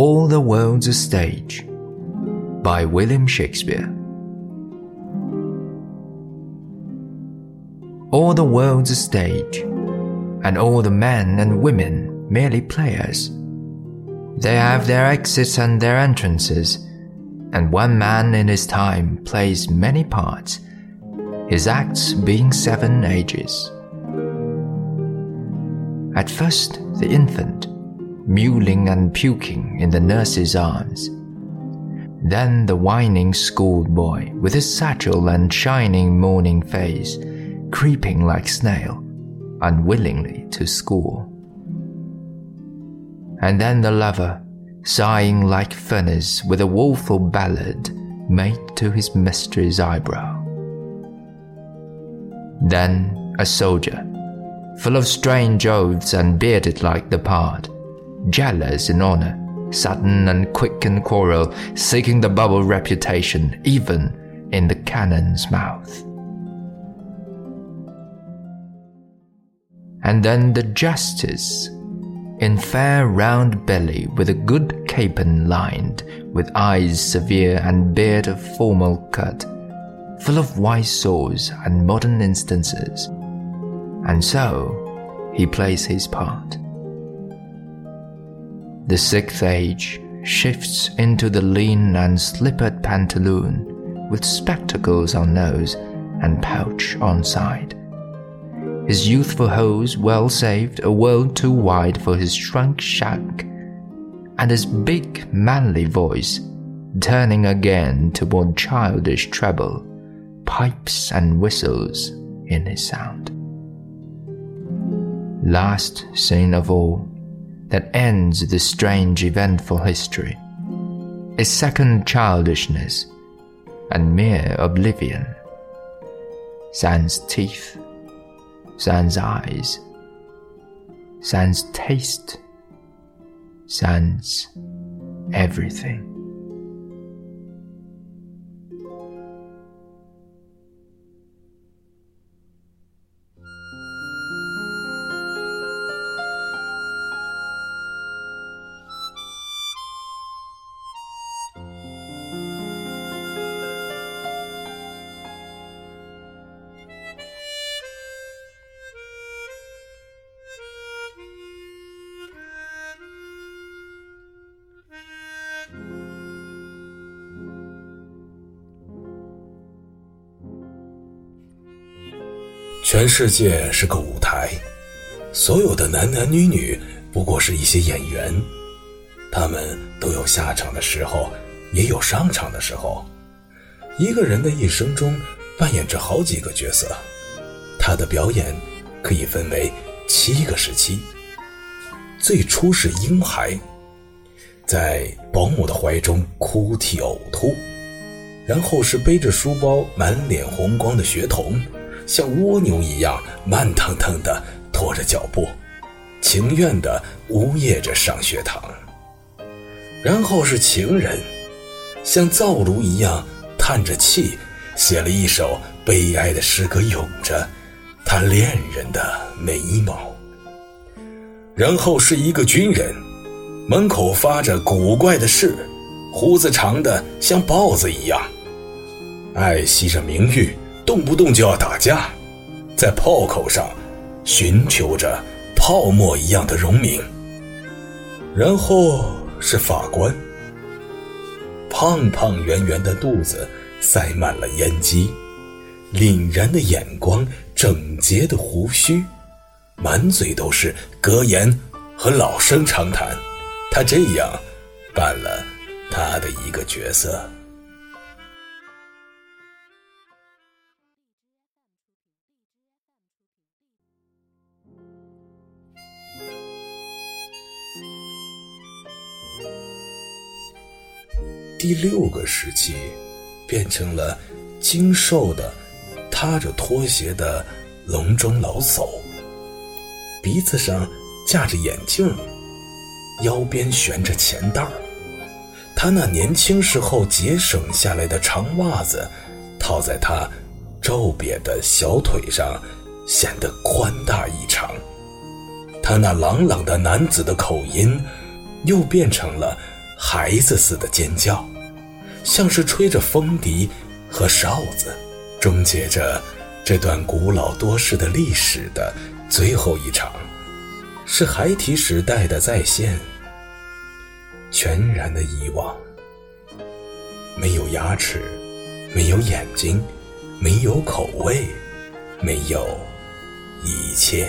All the World's a Stage by William Shakespeare. All the world's a stage, and all the men and women merely players. They have their exits and their entrances, and one man in his time plays many parts, his acts being seven ages. At first, the infant, mewling and puking in the nurse's arms. Then the whining schoolboy with his satchel and shining morning face, creeping like snail, unwillingly to school. And then the lover, sighing like furnace with a woeful ballad made to his mistress' eyebrow. Then a soldier, full of strange oaths and bearded like the pard, jealous in honor, sudden and quick in quarrel, seeking the bubble reputation even in the cannon's mouth. And then the justice, in fair round belly with a good capon lined, with eyes severe and beard of formal cut, full of wise saws and modern instances. And so he plays his part. The sixth age shifts into the lean and slippered pantaloon, with spectacles on nose and pouch on side. His youthful hose well saved, a world too wide for his shrunk shank, and his big manly voice turning again toward childish treble, pipes and whistles in his sound. Last scene of all, that ends the strange eventful history is second childishness and mere oblivion. Sans teeth, sans eyes, sans taste, sans everything. 全世界是个舞台，所有的男男女女不过是一些演员，他们都有下场的时候，也有上场的时候。一个人的一生中扮演着好几个角色，他的表演可以分为七个时期。最初是婴孩，在保姆的怀中哭啼呕吐，然后是背着书包满脸红光的学童。像蜗牛一样慢腾腾的拖着脚步，情愿的呜咽着上学堂。然后是情人，像灶炉一样叹着气，写了一首悲哀的诗歌，咏着他恋人的眉毛。然后是一个军人，门口发着古怪的誓，胡子长的像豹子一样，爱惜着名誉。动不动就要打架，在炮口上寻求着泡沫一样的荣名。然后是法官，胖胖圆圆的肚子塞满了烟机，凛然的眼光，整洁的胡须，满嘴都是格言和老生常谈。他这样扮了他的一个角色。第六个时期，变成了精瘦的、踏着拖鞋的笼中老叟，鼻子上架着眼镜，腰边悬着钱袋儿。他那年轻时候节省下来的长袜子，套在他皱瘪的小腿上，显得宽大异常。他那朗朗的男子的口音，又变成了。孩子似的尖叫，像是吹着风笛和哨子，终结着这段古老多世的历史的最后一场，是孩提时代的再现，全然的遗忘。没有牙齿，没有眼睛，没有口味，没有一切。